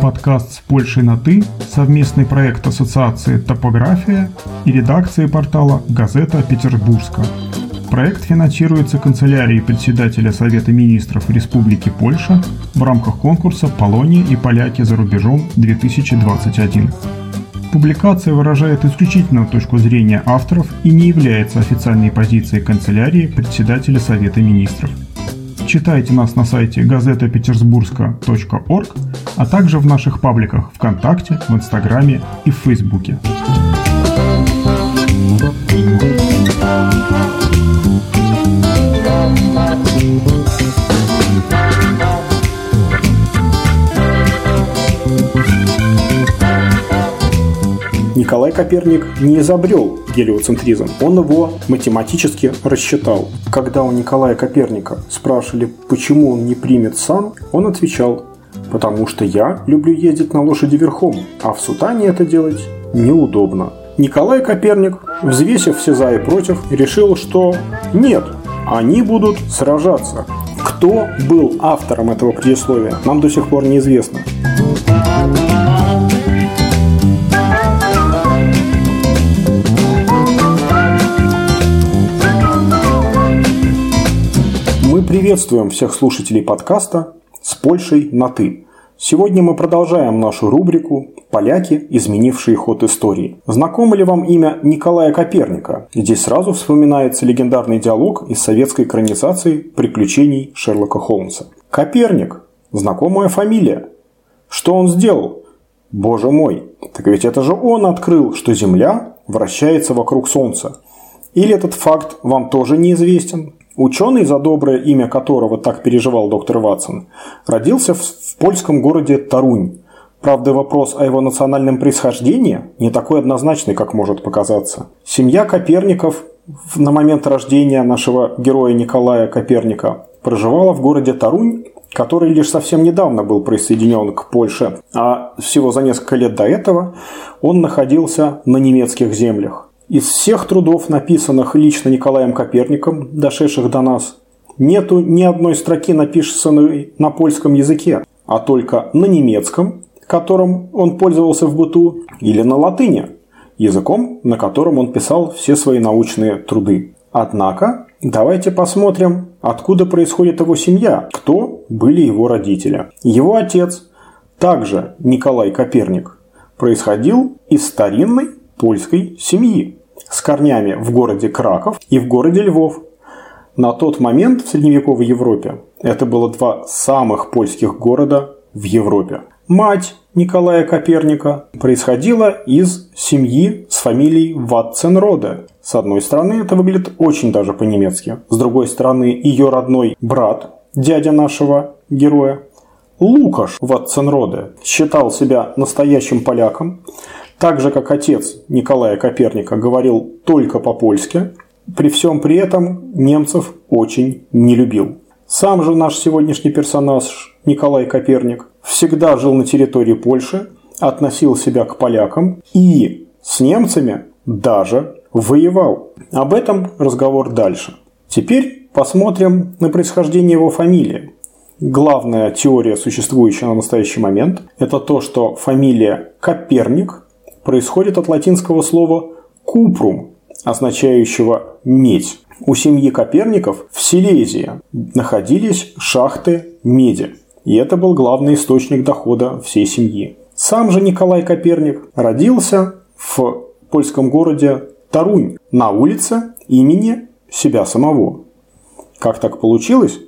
Подкаст с Польшей на «ты» – совместный проект Ассоциации «Топография» и редакции портала «Газета Петербургска». Проект финансируется канцелярией председателя Совета министров Республики Польша в рамках конкурса «Полония и поляки за рубежом-2021». Публикация выражает исключительно точку зрения авторов и не является официальной позицией канцелярии председателя Совета министров. Читайте нас на сайте газетапетербургска.орг, а также в наших пабликах ВКонтакте, в Инстаграме и в Фейсбуке. Николай Коперник не изобрел гелиоцентризм, он его математически рассчитал. Когда у Николая Коперника спрашивали, почему он не примет сан, он отвечал, потому что я люблю ездить на лошади верхом, а в сутане это делать неудобно. Николай Коперник, взвесив все за и против, решил, что нет, они будут сражаться. Кто был автором этого предисловия, нам до сих пор неизвестно. Приветствуем всех слушателей подкаста «С Польшей на «ты». Сегодня мы продолжаем нашу рубрику «Поляки, изменившие ход истории». Знакомо ли вам имя Николая Коперника? Здесь сразу вспоминается легендарный диалог из советской экранизации «Приключений Шерлока Холмса». Коперник – знакомая фамилия. Что он сделал? Боже мой, так ведь это же он открыл, что Земля вращается вокруг Солнца. Или этот факт вам тоже неизвестен? Ученый, за доброе имя которого так переживал доктор Ватсон, родился в, польском городе Тарунь. Правда, вопрос о его национальном происхождении не такой однозначный, как может показаться. Семья Коперников на момент рождения нашего героя Николая Коперника проживала в городе Тарунь, который лишь совсем недавно был присоединен к Польше, а всего за несколько лет до этого он находился на немецких землях. Из всех трудов, написанных лично Николаем Коперником, дошедших до нас, нету ни одной строки, написанной на польском языке, а только на немецком, которым он пользовался в быту, или на латыни, языком, на котором он писал все свои научные труды. Однако, давайте посмотрим, откуда происходит его семья, кто были его родители. Его отец, также Николай Коперник, происходил из старинной польской семьи с корнями в городе Краков и в городе Львов. На тот момент в средневековой Европе это было два самых польских города в Европе. Мать Николая Коперника происходила из семьи с фамилией Ватценроде. С одной стороны, это выглядит очень даже по-немецки. С другой стороны, ее родной брат, дядя нашего героя, Лукаш Ватценроде, считал себя настоящим поляком, так же, как отец Николая Коперника говорил только по-польски, при всем при этом немцев очень не любил. Сам же наш сегодняшний персонаж Николай Коперник всегда жил на территории Польши, относил себя к полякам и с немцами даже воевал. Об этом разговор дальше. Теперь посмотрим на происхождение его фамилии. Главная теория, существующая на настоящий момент, это то, что фамилия Коперник происходит от латинского слова «купрум», означающего «медь». У семьи Коперников в Силезии находились шахты меди, и это был главный источник дохода всей семьи. Сам же Николай Коперник родился в польском городе Тарунь на улице имени себя самого. Как так получилось?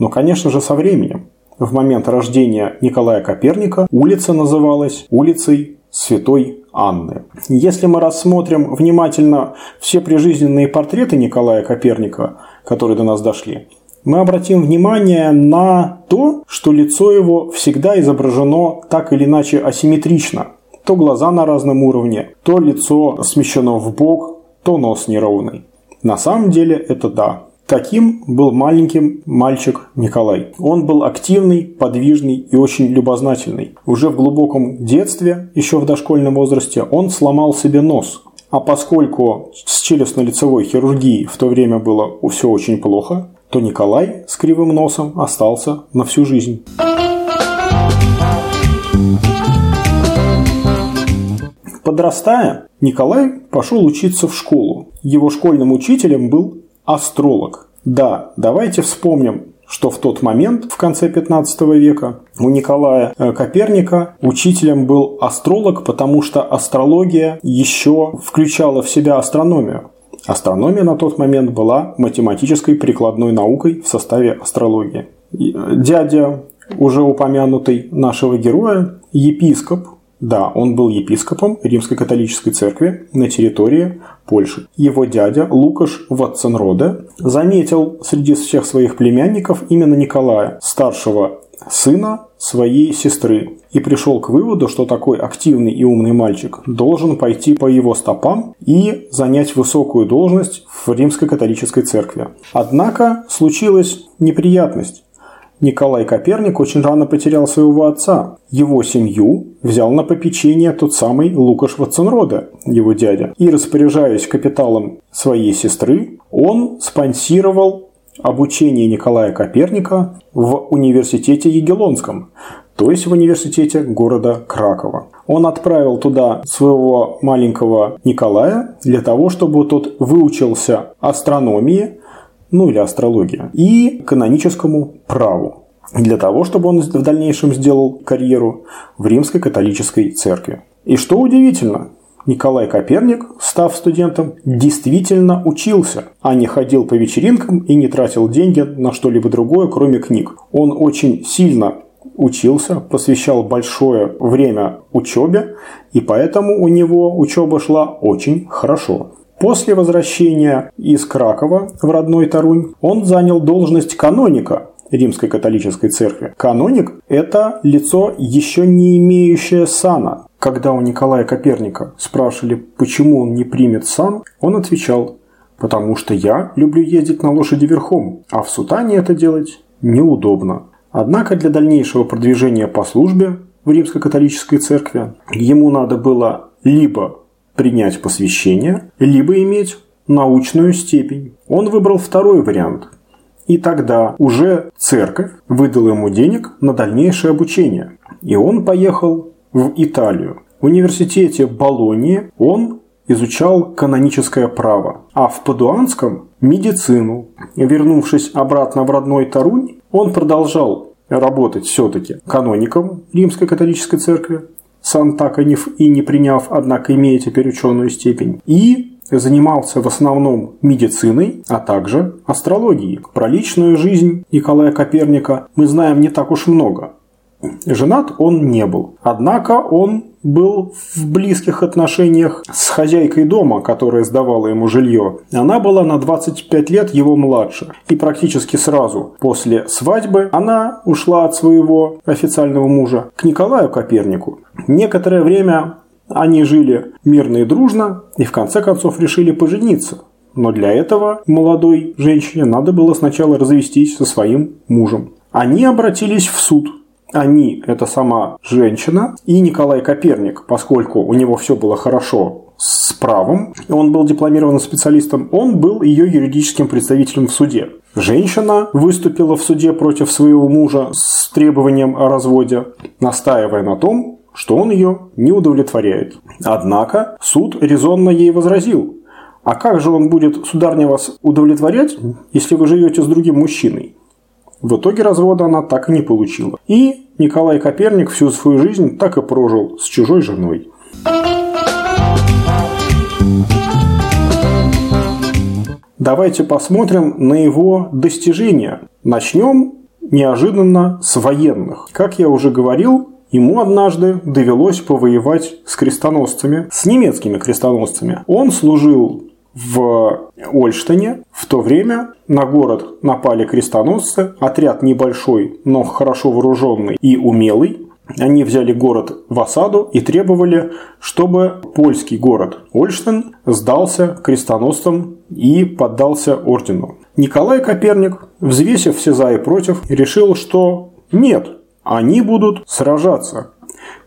Ну, конечно же, со временем. В момент рождения Николая Коперника улица называлась улицей Святой Анны. Если мы рассмотрим внимательно все прижизненные портреты Николая Коперника, которые до нас дошли, мы обратим внимание на то, что лицо его всегда изображено так или иначе асимметрично. То глаза на разном уровне, то лицо смещено в бок, то нос неровный. На самом деле это да. Таким был маленьким мальчик Николай. Он был активный, подвижный и очень любознательный. Уже в глубоком детстве, еще в дошкольном возрасте, он сломал себе нос. А поскольку с челюстно-лицевой хирургией в то время было все очень плохо, то Николай с кривым носом остался на всю жизнь. Подрастая, Николай пошел учиться в школу. Его школьным учителем был астролог. Да, давайте вспомним, что в тот момент, в конце 15 века, у Николая э, Коперника учителем был астролог, потому что астрология еще включала в себя астрономию. Астрономия на тот момент была математической прикладной наукой в составе астрологии. Э, дядя уже упомянутый нашего героя, епископ, да, он был епископом Римской католической церкви на территории Польши. Его дядя Лукаш Ватценроде заметил среди всех своих племянников именно Николая, старшего сына своей сестры, и пришел к выводу, что такой активный и умный мальчик должен пойти по его стопам и занять высокую должность в Римской католической церкви. Однако случилась неприятность. Николай Коперник очень рано потерял своего отца. Его семью взял на попечение тот самый Лукаш Ватценрода, его дядя. И распоряжаясь капиталом своей сестры, он спонсировал обучение Николая Коперника в университете Егелонском, то есть в университете города Кракова. Он отправил туда своего маленького Николая для того, чтобы тот выучился астрономии, ну или астрология, и каноническому праву, для того, чтобы он в дальнейшем сделал карьеру в римской католической церкви. И что удивительно, Николай Коперник, став студентом, действительно учился, а не ходил по вечеринкам и не тратил деньги на что-либо другое, кроме книг. Он очень сильно учился, посвящал большое время учебе, и поэтому у него учеба шла очень хорошо. После возвращения из Кракова в родной Тарунь он занял должность каноника Римской католической церкви. Каноник – это лицо, еще не имеющее сана. Когда у Николая Коперника спрашивали, почему он не примет сан, он отвечал, потому что я люблю ездить на лошади верхом, а в сутане это делать неудобно. Однако для дальнейшего продвижения по службе в Римской католической церкви ему надо было либо принять посвящение, либо иметь научную степень. Он выбрал второй вариант. И тогда уже церковь выдала ему денег на дальнейшее обучение. И он поехал в Италию. В университете Болонии он изучал каноническое право, а в Падуанском – медицину. Вернувшись обратно в родной Тарунь, он продолжал работать все-таки каноником Римской католической церкви, сам так и не, и не приняв, однако имея теперь ученую степень. И занимался в основном медициной, а также астрологией. Про личную жизнь Николая Коперника мы знаем не так уж много. Женат он не был. Однако он был в близких отношениях с хозяйкой дома, которая сдавала ему жилье. Она была на 25 лет его младше. И практически сразу после свадьбы она ушла от своего официального мужа к Николаю Копернику. Некоторое время они жили мирно и дружно и в конце концов решили пожениться. Но для этого молодой женщине надо было сначала развестись со своим мужем. Они обратились в суд – они – это сама женщина и Николай Коперник, поскольку у него все было хорошо с правом, он был дипломированным специалистом, он был ее юридическим представителем в суде. Женщина выступила в суде против своего мужа с требованием о разводе, настаивая на том, что он ее не удовлетворяет. Однако суд резонно ей возразил. А как же он будет, сударня, вас удовлетворять, если вы живете с другим мужчиной? В итоге развода она так и не получила. И Николай Коперник всю свою жизнь так и прожил с чужой женой. Давайте посмотрим на его достижения. Начнем неожиданно с военных. Как я уже говорил, Ему однажды довелось повоевать с крестоносцами, с немецкими крестоносцами. Он служил в Ольштине в то время на город напали крестоносцы, отряд небольшой, но хорошо вооруженный и умелый. Они взяли город в осаду и требовали, чтобы польский город Ольштин сдался крестоносцам и поддался ордену. Николай Коперник, взвесив все за и против, решил, что нет, они будут сражаться,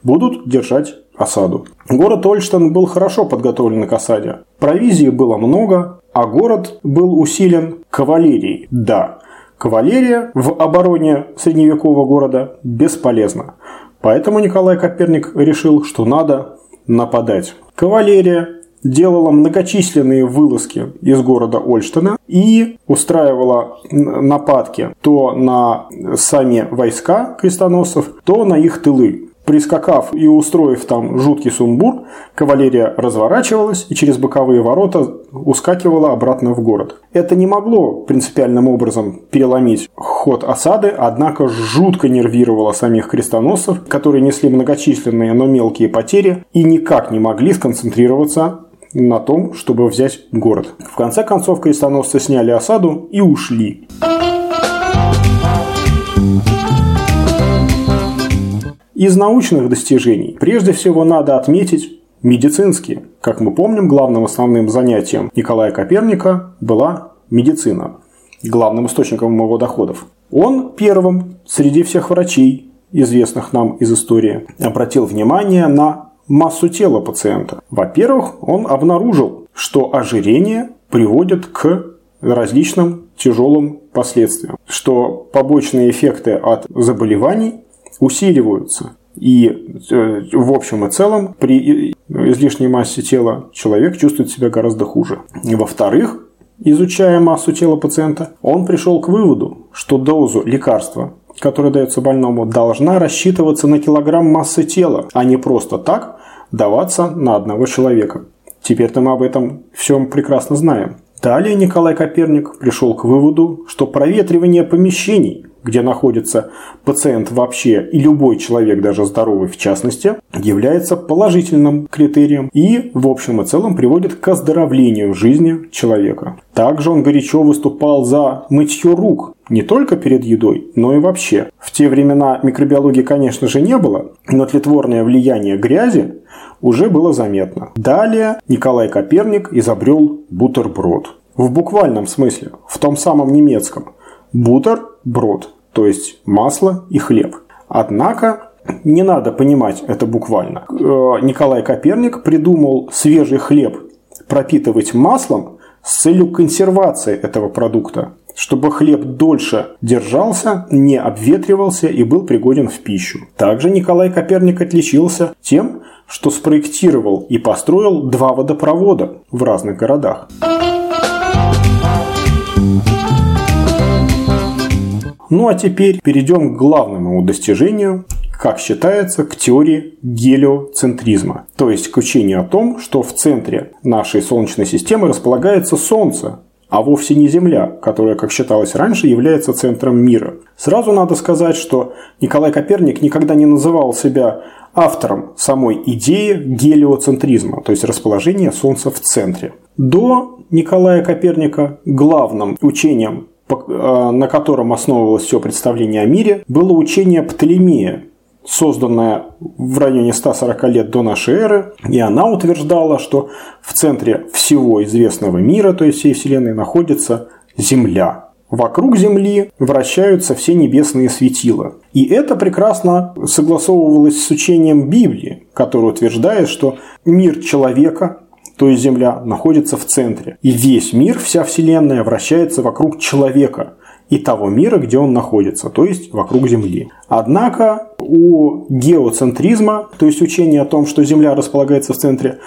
будут держать осаду. Город Ольштен был хорошо подготовлен к осаде. Провизии было много, а город был усилен кавалерией. Да, кавалерия в обороне средневекового города бесполезна. Поэтому Николай Коперник решил, что надо нападать. Кавалерия делала многочисленные вылазки из города Ольштена и устраивала нападки то на сами войска крестоносцев, то на их тылы. Прискакав и устроив там жуткий сумбур, кавалерия разворачивалась и через боковые ворота ускакивала обратно в город. Это не могло принципиальным образом переломить ход осады, однако жутко нервировало самих крестоносцев, которые несли многочисленные, но мелкие потери и никак не могли сконцентрироваться на том, чтобы взять город. В конце концов крестоносцы сняли осаду и ушли. Из научных достижений прежде всего надо отметить медицинские. Как мы помним, главным основным занятием Николая Коперника была медицина, главным источником его доходов. Он первым среди всех врачей, известных нам из истории, обратил внимание на массу тела пациента. Во-первых, он обнаружил, что ожирение приводит к различным тяжелым последствиям, что побочные эффекты от заболеваний усиливаются. И э, в общем и целом при излишней массе тела человек чувствует себя гораздо хуже. Во-вторых, изучая массу тела пациента, он пришел к выводу, что дозу лекарства, которая дается больному, должна рассчитываться на килограмм массы тела, а не просто так даваться на одного человека. Теперь-то мы об этом всем прекрасно знаем. Далее Николай Коперник пришел к выводу, что проветривание помещений где находится пациент вообще и любой человек, даже здоровый в частности, является положительным критерием и в общем и целом приводит к оздоровлению жизни человека. Также он горячо выступал за мытье рук, не только перед едой, но и вообще. В те времена микробиологии, конечно же, не было, но тлетворное влияние грязи уже было заметно. Далее Николай Коперник изобрел бутерброд. В буквальном смысле, в том самом немецком. Бутер – брод то есть масло и хлеб. Однако не надо понимать это буквально. Э, Николай Коперник придумал свежий хлеб пропитывать маслом с целью консервации этого продукта, чтобы хлеб дольше держался, не обветривался и был пригоден в пищу. Также Николай Коперник отличился тем, что спроектировал и построил два водопровода в разных городах. Ну а теперь перейдем к главному достижению, как считается, к теории гелиоцентризма, то есть к учению о том, что в центре нашей Солнечной системы располагается Солнце, а вовсе не Земля, которая, как считалось раньше, является центром мира. Сразу надо сказать, что Николай Коперник никогда не называл себя автором самой идеи гелиоцентризма, то есть расположения Солнца в центре. До Николая Коперника главным учением на котором основывалось все представление о мире, было учение Птолемея, созданное в районе 140 лет до нашей эры, и она утверждала, что в центре всего известного мира, то есть всей Вселенной, находится Земля. Вокруг Земли вращаются все небесные светила. И это прекрасно согласовывалось с учением Библии, которое утверждает, что мир человека то есть Земля, находится в центре. И весь мир, вся Вселенная вращается вокруг человека и того мира, где он находится, то есть вокруг Земли. Однако у геоцентризма, то есть учения о том, что Земля располагается в центре,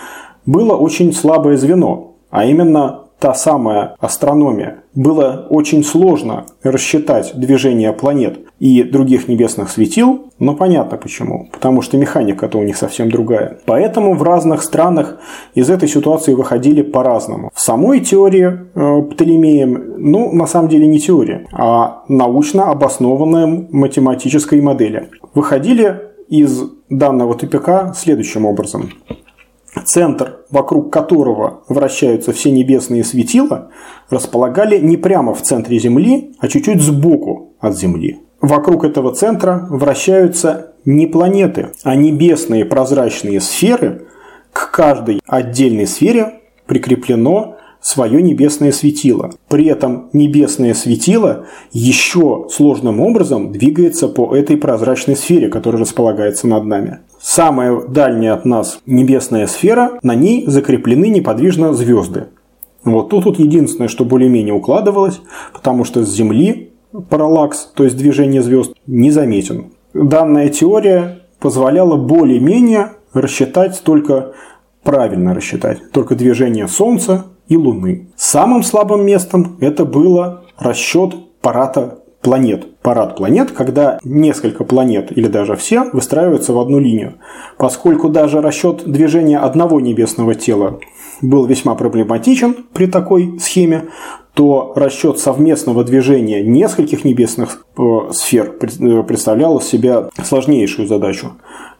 было очень слабое звено, а именно та самая астрономия. Было очень сложно рассчитать движение планет и других небесных светил, но понятно почему. Потому что механика-то у них совсем другая. Поэтому в разных странах из этой ситуации выходили по-разному. В самой теории э, Птолемеем, ну, на самом деле не теория, а научно обоснованная математической модели. Выходили из данного тупика следующим образом центр, вокруг которого вращаются все небесные светила, располагали не прямо в центре Земли, а чуть-чуть сбоку от Земли. Вокруг этого центра вращаются не планеты, а небесные прозрачные сферы. К каждой отдельной сфере прикреплено свое небесное светило. При этом небесное светило еще сложным образом двигается по этой прозрачной сфере, которая располагается над нами. Самая дальняя от нас небесная сфера, на ней закреплены неподвижно звезды. Вот тут, тут единственное, что более-менее укладывалось, потому что с Земли параллакс, то есть движение звезд, не заметен. Данная теория позволяла более-менее рассчитать только правильно рассчитать, только движение Солнца и Луны. Самым слабым местом это было расчет парата планет. Парад планет, когда несколько планет или даже все выстраиваются в одну линию. Поскольку даже расчет движения одного небесного тела был весьма проблематичен при такой схеме, то расчет совместного движения нескольких небесных э, сфер э, представлял из себя сложнейшую задачу.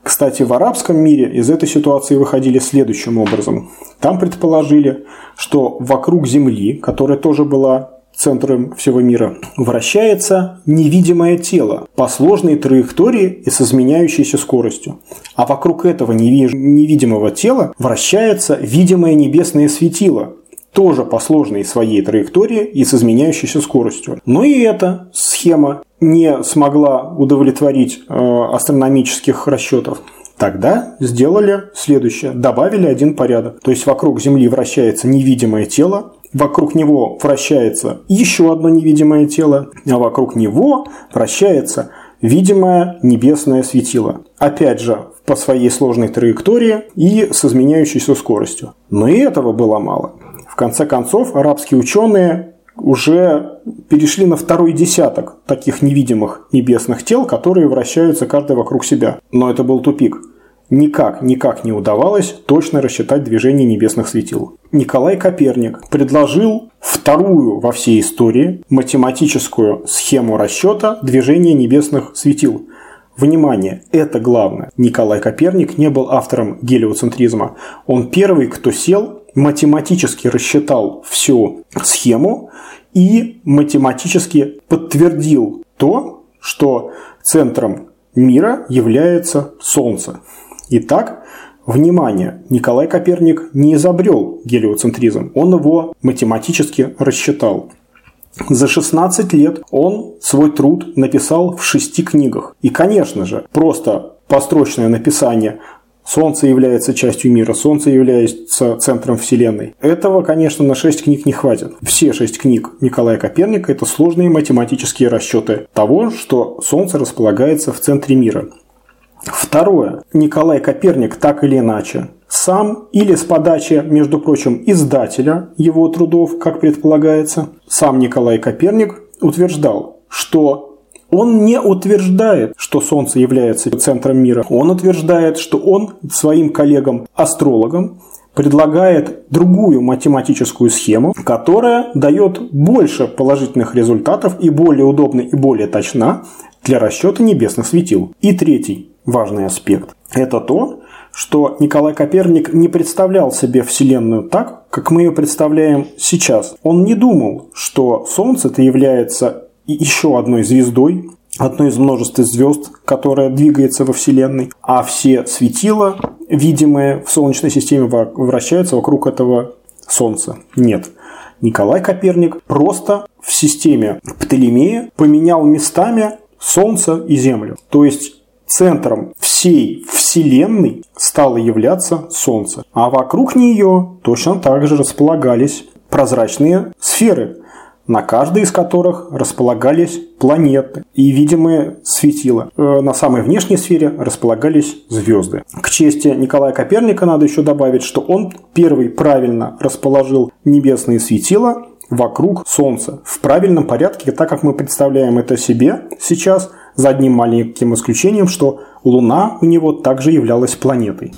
Кстати, в арабском мире из этой ситуации выходили следующим образом. Там предположили, что вокруг Земли, которая тоже была центром всего мира, вращается невидимое тело по сложной траектории и с изменяющейся скоростью. А вокруг этого невидимого тела вращается видимое небесное светило, тоже по сложной своей траектории и с изменяющейся скоростью. Но и эта схема не смогла удовлетворить э, астрономических расчетов. Тогда сделали следующее. Добавили один порядок. То есть вокруг Земли вращается невидимое тело, вокруг него вращается еще одно невидимое тело, а вокруг него вращается видимое небесное светило. Опять же, по своей сложной траектории и с изменяющейся скоростью. Но и этого было мало. В конце концов, арабские ученые уже перешли на второй десяток таких невидимых небесных тел, которые вращаются каждый вокруг себя. Но это был тупик никак, никак не удавалось точно рассчитать движение небесных светил. Николай Коперник предложил вторую во всей истории математическую схему расчета движения небесных светил. Внимание, это главное. Николай Коперник не был автором гелиоцентризма. Он первый, кто сел, математически рассчитал всю схему и математически подтвердил то, что центром мира является Солнце. Итак, внимание, Николай Коперник не изобрел гелиоцентризм, он его математически рассчитал. За 16 лет он свой труд написал в шести книгах. И, конечно же, просто построчное написание Солнце является частью мира, Солнце является центром Вселенной. Этого, конечно, на 6 книг не хватит. Все 6 книг Николая Коперника – это сложные математические расчеты того, что Солнце располагается в центре мира. Второе. Николай Коперник так или иначе сам или с подачи, между прочим, издателя его трудов, как предполагается, сам Николай Коперник утверждал, что он не утверждает, что Солнце является центром мира. Он утверждает, что он своим коллегам-астрологам предлагает другую математическую схему, которая дает больше положительных результатов и более удобна и более точна для расчета небесных светил. И третий важный аспект. Это то, что Николай Коперник не представлял себе Вселенную так, как мы ее представляем сейчас. Он не думал, что Солнце-то является еще одной звездой, одной из множества звезд, которая двигается во Вселенной, а все светила, видимые в Солнечной системе, вращаются вокруг этого Солнца. Нет. Николай Коперник просто в системе Птолемея поменял местами Солнце и Землю. То есть центром всей Вселенной стало являться Солнце, а вокруг нее точно так же располагались прозрачные сферы, на каждой из которых располагались планеты и видимые светила. Э, на самой внешней сфере располагались звезды. К чести Николая Коперника надо еще добавить, что он первый правильно расположил небесные светила вокруг Солнца в правильном порядке, так как мы представляем это себе сейчас – за одним маленьким исключением, что Луна у него также являлась планетой.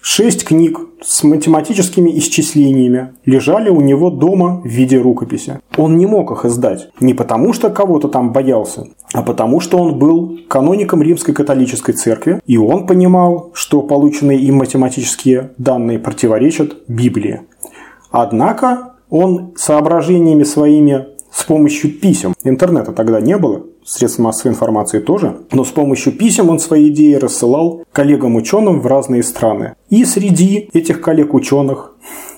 Шесть книг с математическими исчислениями лежали у него дома в виде рукописи. Он не мог их издать. Не потому, что кого-то там боялся, а потому, что он был каноником Римской католической церкви, и он понимал, что полученные им математические данные противоречат Библии. Однако он соображениями своими с помощью писем, интернета тогда не было, средств массовой информации тоже, но с помощью писем он свои идеи рассылал коллегам-ученым в разные страны. И среди этих коллег-ученых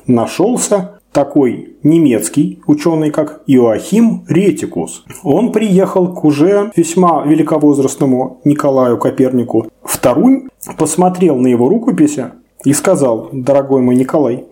нашелся такой немецкий ученый, как Иоахим Ретикус. Он приехал к уже весьма великовозрастному Николаю Копернику в Тарунь, посмотрел на его рукописи и сказал, дорогой мой Николай,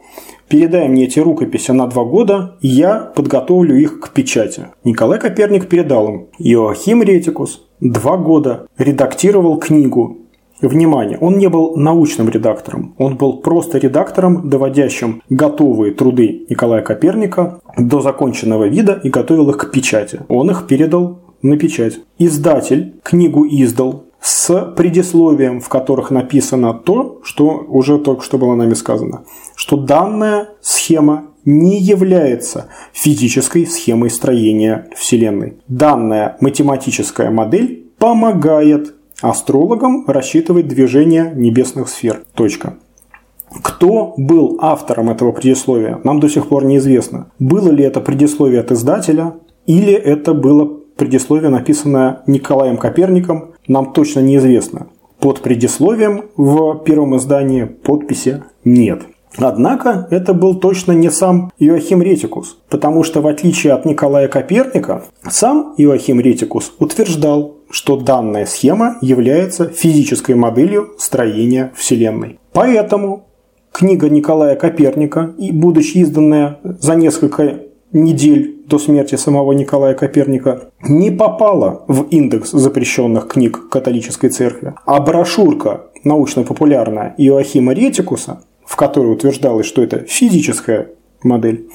передай мне эти рукописи на два года, и я подготовлю их к печати. Николай Коперник передал им. Иоахим Ретикус два года редактировал книгу Внимание, он не был научным редактором, он был просто редактором, доводящим готовые труды Николая Коперника до законченного вида и готовил их к печати. Он их передал на печать. Издатель книгу издал с предисловием, в которых написано то, что уже только что было нами сказано, что данная схема не является физической схемой строения Вселенной. Данная математическая модель помогает Астрологам рассчитывать движение небесных сфер. Точка. Кто был автором этого предисловия, нам до сих пор неизвестно. Было ли это предисловие от издателя, или это было предисловие, написанное Николаем Коперником, нам точно неизвестно. Под предисловием в первом издании подписи нет. Однако это был точно не сам Иоахим Ретикус, потому что в отличие от Николая Коперника, сам Иоахим Ретикус утверждал, что данная схема является физической моделью строения Вселенной. Поэтому книга Николая Коперника, и будучи изданная за несколько недель до смерти самого Николая Коперника, не попала в индекс запрещенных книг католической церкви, а брошюрка научно-популярная Иоахима Ретикуса, в которой утверждалось, что это физическая модель,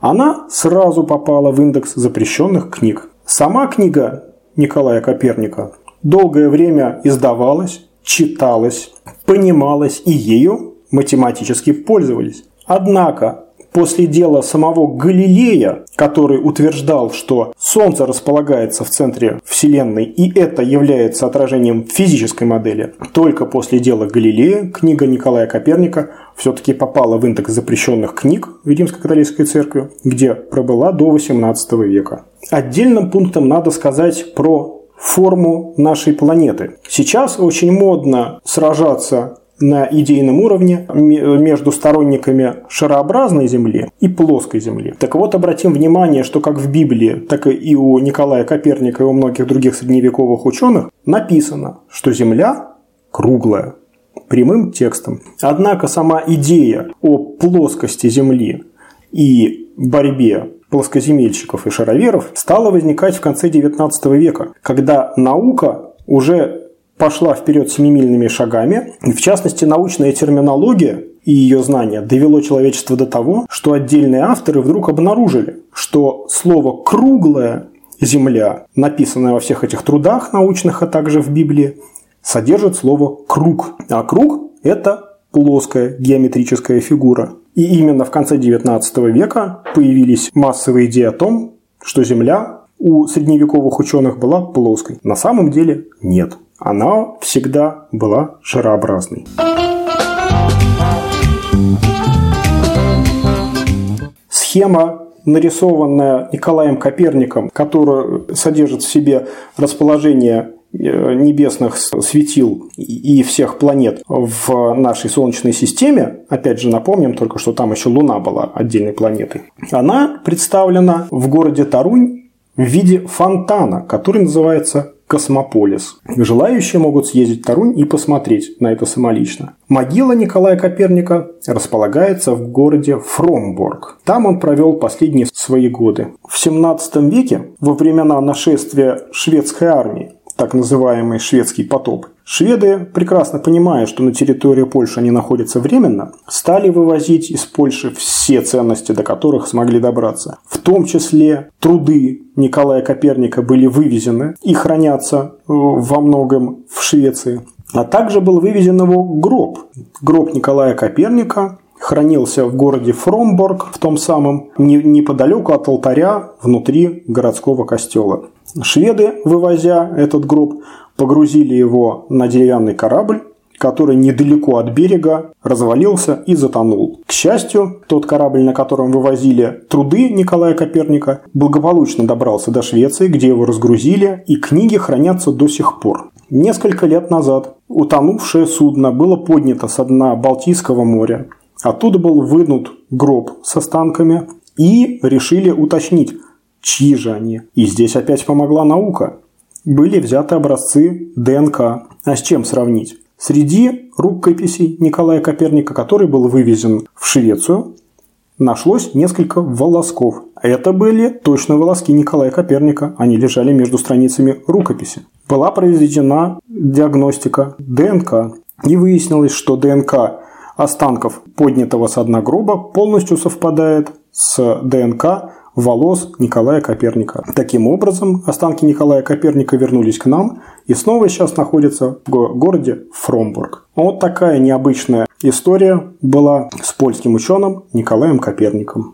она сразу попала в индекс запрещенных книг. Сама книга Николая Коперника долгое время издавалась, читалась, понималась и ею математически пользовались. Однако после дела самого Галилея, который утверждал, что Солнце располагается в центре Вселенной, и это является отражением физической модели, только после дела Галилея книга Николая Коперника все-таки попала в индекс запрещенных книг в Римской католической церкви, где пробыла до XVIII века. Отдельным пунктом надо сказать про форму нашей планеты. Сейчас очень модно сражаться на идейном уровне между сторонниками шарообразной Земли и плоской Земли. Так вот, обратим внимание, что как в Библии, так и у Николая Коперника и у многих других средневековых ученых написано, что Земля круглая, прямым текстом. Однако сама идея о плоскости Земли и борьбе плоскоземельщиков и шароверов стала возникать в конце XIX века, когда наука уже пошла вперед семимильными шагами. И в частности, научная терминология и ее знание довело человечество до того, что отдельные авторы вдруг обнаружили, что слово «круглая земля», написанное во всех этих трудах научных, а также в Библии, содержит слово «круг». А круг – это плоская геометрическая фигура. И именно в конце XIX века появились массовые идеи о том, что Земля у средневековых ученых была плоской. На самом деле нет она всегда была шарообразной. Схема нарисованная Николаем Коперником, которая содержит в себе расположение э, небесных светил и всех планет в нашей Солнечной системе, опять же напомним только, что там еще Луна была отдельной планетой, она представлена в городе Тарунь в виде фонтана, который называется Космополис. Желающие могут съездить в Тарунь и посмотреть на это самолично. Могила Николая Коперника располагается в городе Фромборг. Там он провел последние свои годы. В 17 веке, во времена нашествия шведской армии, так называемый шведский потоп, Шведы, прекрасно понимая, что на территории Польши они находятся временно, стали вывозить из Польши все ценности, до которых смогли добраться. В том числе труды Николая Коперника были вывезены и хранятся э, во многом в Швеции. А также был вывезен его гроб. Гроб Николая Коперника хранился в городе Фромборг, в том самом неподалеку от алтаря внутри городского костела. Шведы, вывозя этот гроб, погрузили его на деревянный корабль, который недалеко от берега развалился и затонул. К счастью, тот корабль, на котором вывозили труды Николая Коперника, благополучно добрался до Швеции, где его разгрузили, и книги хранятся до сих пор. Несколько лет назад утонувшее судно было поднято с дна Балтийского моря. Оттуда был вынут гроб с останками и решили уточнить, чьи же они. И здесь опять помогла наука. Были взяты образцы ДНК. А с чем сравнить? Среди рукописей Николая Коперника, который был вывезен в Швецию, нашлось несколько волосков. Это были точно волоски Николая Коперника. Они лежали между страницами рукописи. Была произведена диагностика ДНК. И выяснилось, что ДНК останков поднятого с дна гроба полностью совпадает с ДНК волос Николая Коперника. Таким образом, останки Николая Коперника вернулись к нам и снова сейчас находятся в городе Фромбург. Вот такая необычная история была с польским ученым Николаем Коперником.